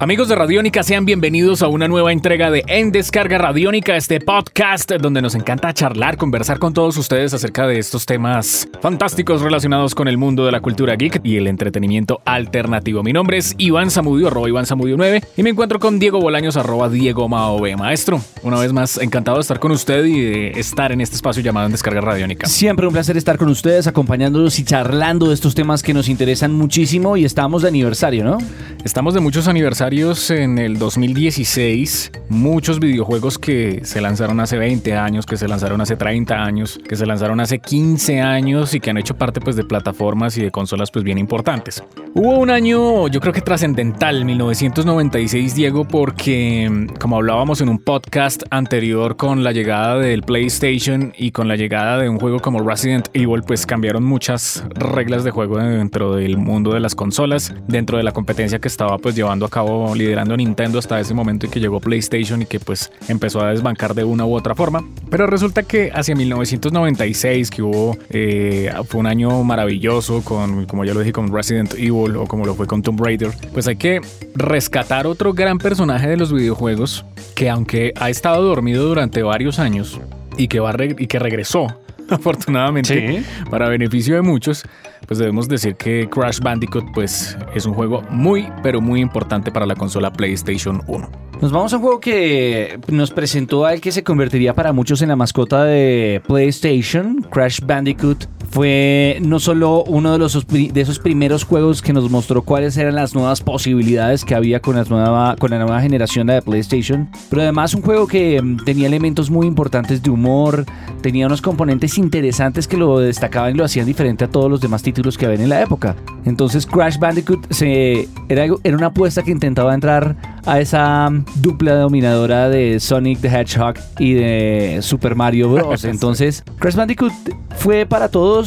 Amigos de Radiónica, sean bienvenidos a una nueva entrega de En Descarga Radiónica, este podcast donde nos encanta charlar, conversar con todos ustedes acerca de estos temas fantásticos relacionados con el mundo de la cultura geek y el entretenimiento alternativo. Mi nombre es Iván Samudio, arroba Iván Samudio 9, y me encuentro con Diego Bolaños, arroba Diego Maove. Maestro, una vez más, encantado de estar con usted y de estar en este espacio llamado En Descarga Radiónica. Siempre un placer estar con ustedes, acompañándolos y charlando de estos temas que nos interesan muchísimo y estamos de aniversario, ¿no? Estamos de muchos aniversarios en el 2016, muchos videojuegos que se lanzaron hace 20 años, que se lanzaron hace 30 años, que se lanzaron hace 15 años y que han hecho parte pues de plataformas y de consolas pues bien importantes. Hubo un año yo creo que trascendental, 1996 Diego, porque como hablábamos en un podcast anterior con la llegada del PlayStation y con la llegada de un juego como Resident Evil pues cambiaron muchas reglas de juego dentro del mundo de las consolas, dentro de la competencia que estaba pues llevando a cabo liderando Nintendo hasta ese momento y que llegó PlayStation y que pues empezó a desbancar de una u otra forma. Pero resulta que hacia 1996, que hubo, eh, fue un año maravilloso con, como ya lo dije, con Resident Evil o como lo fue con Tomb Raider, pues hay que rescatar otro gran personaje de los videojuegos que aunque ha estado dormido durante varios años y que, va y que regresó afortunadamente, para beneficio de muchos, pues debemos decir que Crash Bandicoot pues es un juego muy, pero muy importante para la consola PlayStation 1. Nos vamos a un juego que nos presentó al que se convertiría para muchos en la mascota de PlayStation, Crash Bandicoot fue no solo uno de, los, de esos primeros juegos que nos mostró cuáles eran las nuevas posibilidades que había con, nueva, con la nueva generación de PlayStation, pero además un juego que mm, tenía elementos muy importantes de humor, tenía unos componentes interesantes que lo destacaban y lo hacían diferente a todos los demás títulos que habían en la época. Entonces Crash Bandicoot se, era, era una apuesta que intentaba entrar a esa mm, dupla dominadora de Sonic the Hedgehog y de Super Mario Bros. Entonces Crash Bandicoot fue para todos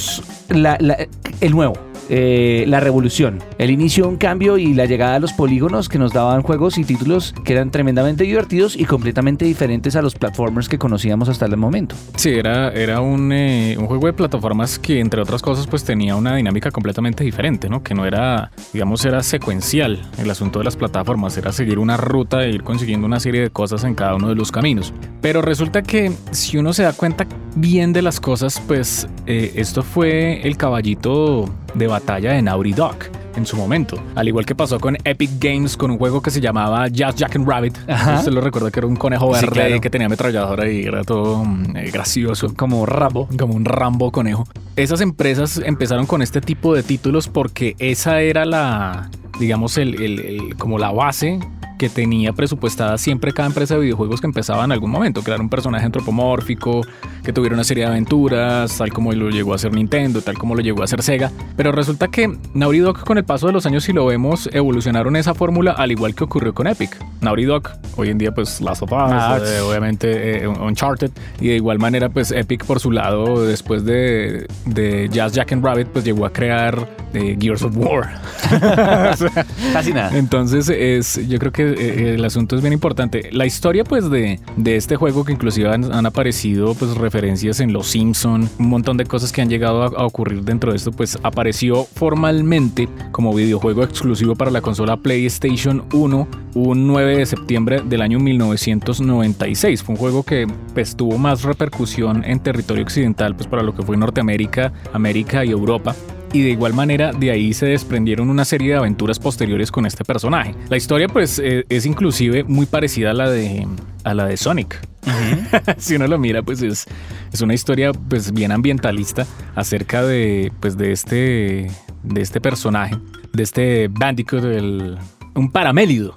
el nuevo. Eh, la revolución, el inicio de un cambio y la llegada de los polígonos que nos daban juegos y títulos que eran tremendamente divertidos y completamente diferentes a los platformers que conocíamos hasta el momento. Sí, era, era un, eh, un juego de plataformas que entre otras cosas pues tenía una dinámica completamente diferente, ¿no? Que no era, digamos, era secuencial el asunto de las plataformas, era seguir una ruta e ir consiguiendo una serie de cosas en cada uno de los caminos. Pero resulta que si uno se da cuenta bien de las cosas, pues eh, esto fue el caballito de batalla de Naughty Dog en su momento. Al igual que pasó con Epic Games con un juego que se llamaba Just Jack and Rabbit. Usted lo recuerda que era un conejo verde que tenía ametralladora y era todo mm, eh, gracioso. Como Rambo. Como un Rambo conejo. Esas empresas empezaron con este tipo de títulos porque esa era la, digamos, el como la base que tenía presupuestada siempre cada empresa de videojuegos que empezaba en algún momento, crear un personaje antropomórfico, que tuviera una serie de aventuras, tal como lo llegó a hacer Nintendo, tal como lo llegó a hacer Sega. Pero resulta que Naughty Dog con el paso de los años, si lo vemos, evolucionaron esa fórmula al igual que ocurrió con Epic. Naughty Dog, hoy en día pues Last of Us, ah, eh, obviamente eh, Uncharted, y de igual manera pues Epic por su lado, después de, de Jazz Jack and Rabbit, pues llegó a crear eh, Gears of War. Casi nada. Entonces es, yo creo que eh, el asunto es bien importante. La historia pues de, de este juego que inclusive han, aparecido pues referencias en Los Simpson, un montón de cosas que han llegado a, ocurrir dentro de esto pues apareció formalmente como videojuego exclusivo para la consola PlayStation 1 un 9 de septiembre del año 1996. Fue un juego que pues tuvo más repercusión en territorio occidental pues para lo que fue Norteamérica, América y Europa y de igual manera de ahí se desprendieron una serie de aventuras posteriores con este personaje. La historia pues eh, es inclusive muy parecida a la de, a la de Sonic. si uno lo mira pues es, es una historia pues bien ambientalista acerca de pues de este de este personaje, de este Bandicoot, el un paramélido.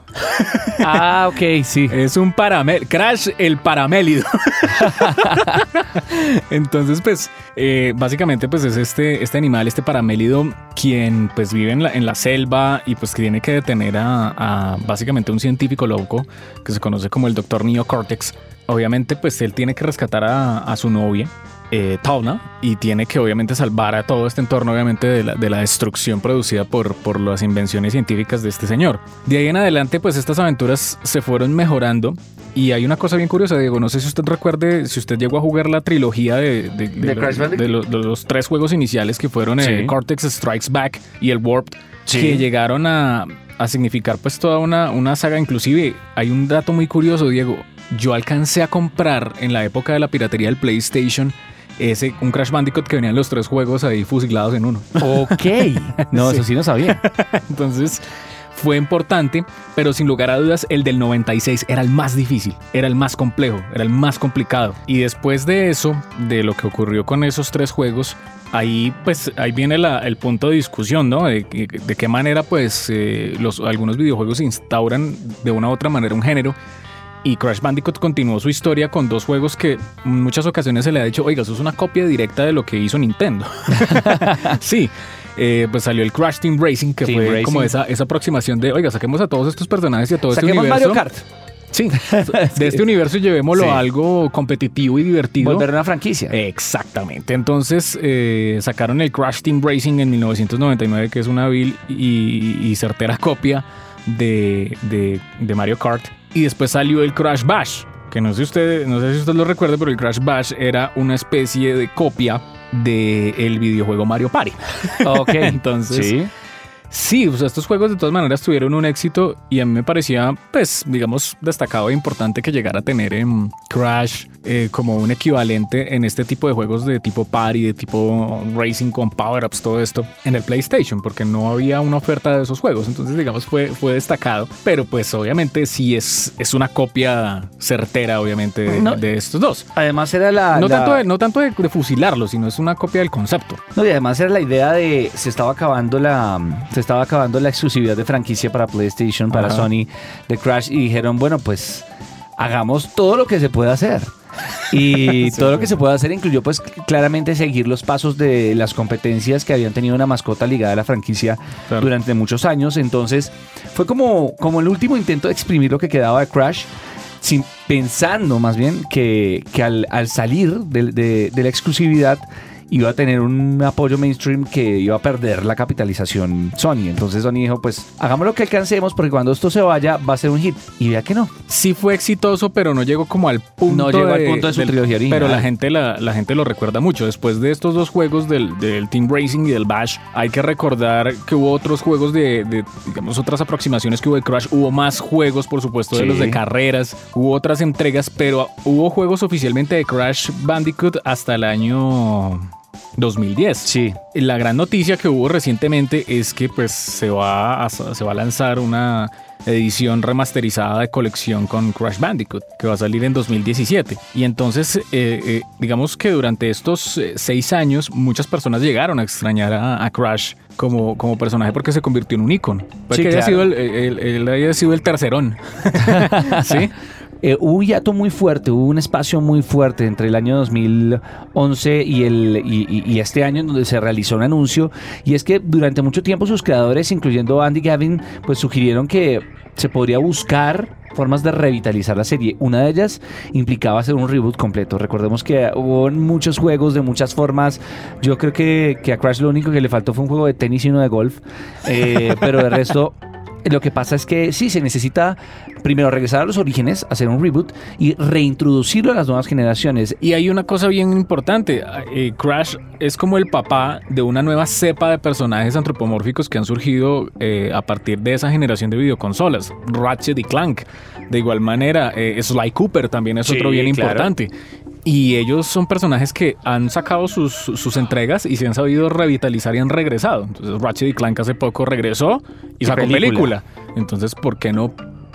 Ah, ok, sí. Es un paramélido. Crash el paramélido. Entonces, pues, eh, básicamente, pues es este, este animal, este paramélido, quien pues vive en la, en la selva y pues tiene que detener a, básicamente un científico loco que se conoce como el Dr. Neo Cortex. Obviamente, pues él tiene que rescatar a, a su novia eh, Tauna y tiene que obviamente salvar a todo este entorno obviamente de la, de la destrucción producida por, por las invenciones científicas de este señor. De ahí en adelante pues estas aventuras se fueron mejorando y hay una cosa bien curiosa, Diego, no sé si usted recuerde, si usted llegó a jugar la trilogía de, de, de, ¿De Crash Bandicoot? de los, de los tres juegos iniciales que fueron Sí. eh, Cortex Strikes Back y el Warped, Sí. que llegaron a, a significar pues toda una, una saga. Inclusive hay un dato muy curioso, Diego. Yo alcancé a comprar en la época de la piratería del PlayStation ese, un Crash Bandicoot que venían los tres juegos ahí fusilados en uno. Ok. No, eso sí no sabía. Entonces fue importante, pero sin lugar a dudas el del 96 era el más difícil, era el más complejo, era el más complicado. Y después de eso, de lo que ocurrió con esos tres juegos, ahí pues ahí viene la- el punto de discusión, ¿no? De qué manera pues eh, los, algunos videojuegos instauran de una u otra manera un género. Y Crash Bandicoot continuó su historia con dos juegos que en muchas ocasiones se le ha dicho, oiga, eso es una copia directa de lo que hizo Nintendo. sí, eh, pues salió el Crash Team Racing, que Team fue Racing. como esa, esa aproximación de, oiga, saquemos a todos estos personajes y a todo este universo. Mario Kart. Sí, de este universo y llevémoslo Sí. a algo competitivo y divertido. Volver a una franquicia. Exactamente. Entonces eh, sacaron el Crash Team Racing en 1999, que es una vil y, y certera copia de, de- de Mario Kart. Y después salió el Crash Bash, que no sé, usted, no sé si usted lo recuerda, pero el Crash Bash era una especie de copia del videojuego Mario Party. ok. Entonces, Sí. Sí, o sea, estos juegos de todas maneras tuvieron un éxito y a mí me parecía, pues, digamos, destacado e importante que llegara a tener em, Crash eh, como un equivalente en este tipo de juegos de tipo party, de tipo racing con power-ups, todo esto, en el PlayStation, porque no había una oferta de esos juegos. Entonces, digamos, fue, fue destacado. Pero, pues, obviamente, sí es, es una copia certera, obviamente, de, No. de estos dos. Además era la... No la- tanto, de, no tanto de, de fusilarlo, sino es una copia del concepto. No, y además era la idea de se estaba acabando la se estaba acabando la exclusividad de franquicia para PlayStation, para Ajá. Sony de Crash y dijeron, bueno, pues hagamos todo lo que se pueda hacer. Y todo lo que se pueda hacer incluyó pues claramente seguir los pasos de las competencias que habían tenido una mascota ligada a la franquicia Claro. durante muchos años. Entonces fue como, como el último intento de exprimir lo que quedaba de Crash. Sin, pensando más bien que, que al, al salir de, de- de la exclusividad iba a tener un apoyo mainstream que iba a perder la capitalización Sony. Entonces Sony dijo, pues hagamos lo que alcancemos porque cuando esto se vaya va a ser un hit. Y vea que no. sí fue exitoso, pero no llegó como al punto. No llegó al punto de su del- trilogía original. Pero la gente, la, la gente lo recuerda mucho. Después de estos dos juegos del, del Team Racing y del Bash, hay que recordar que hubo otros juegos de, de, digamos, otras aproximaciones que hubo de Crash. Hubo más juegos, por supuesto, de los de carreras. Hubo otras entregas, pero hubo juegos oficialmente de Crash Bandicoot hasta el año 2010. Sí. La gran noticia que hubo recientemente es que pues se va a, se va a lanzar una edición remasterizada de colección con Crash Bandicoot que va a salir en 2017 y entonces eh, eh, digamos que durante estos eh, seis años muchas personas llegaron a extrañar a, a Crash como, como personaje porque se convirtió en un ícono. Puede Sí, que haya sido el, el- el- haya sido el tercerón. Sí Eh, hubo un hiato muy fuerte, hubo un espacio muy fuerte entre el año 2011 y, el, y, este año en donde se realizó un anuncio. Y es que durante mucho tiempo sus creadores, incluyendo Andy Gavin, pues sugirieron que se podría buscar formas de revitalizar la serie. Una de ellas implicaba hacer un reboot completo. Recordemos que hubo muchos juegos de muchas formas. Yo creo que, que a Crash lo único que le faltó fue un juego de tenis y uno de golf. Eh, pero de resto... Lo que pasa es que sí, se necesita primero regresar a los orígenes, hacer un reboot y reintroducirlo a las nuevas generaciones. Y hay una cosa bien importante. eh, Crash es como el papá de una nueva cepa de personajes antropomórficos que han surgido eh, a partir de esa generación de videoconsolas. Ratchet y Clank. De igual manera, eh, Sly Cooper también es Sí, otro bien claro. importante. Y ellos son personajes que han sacado sus, sus entregas y se han sabido revitalizar y han regresado. Entonces Ratchet y Clank hace poco regresó y sacó película. película. Entonces, ¿por qué no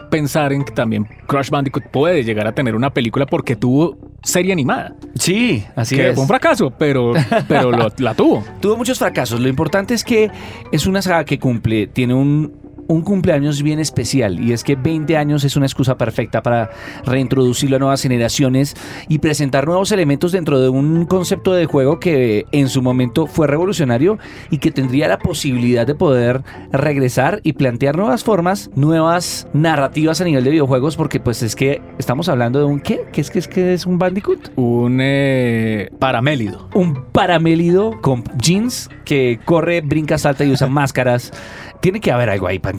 pensar en que también Crash Bandicoot puede llegar a tener una película porque tuvo serie animada? Sí, así que es. fue un fracaso, pero, pero lo- la tuvo. Tuvo muchos fracasos. Lo importante es que es una saga que cumple, tiene un un cumpleaños bien especial y es que 20 años es una excusa perfecta para reintroducirlo a nuevas generaciones y presentar nuevos elementos dentro de un concepto de juego que en su momento fue revolucionario y que tendría la posibilidad de poder regresar y plantear nuevas formas, nuevas narrativas a nivel de videojuegos porque pues es que estamos hablando de un ¿qué? ¿Qué es que es que es un Bandicoot? Un eh, paramélido. Un paramélido con jeans que corre, brinca, salta y usa máscaras. Tiene que haber algo ahí para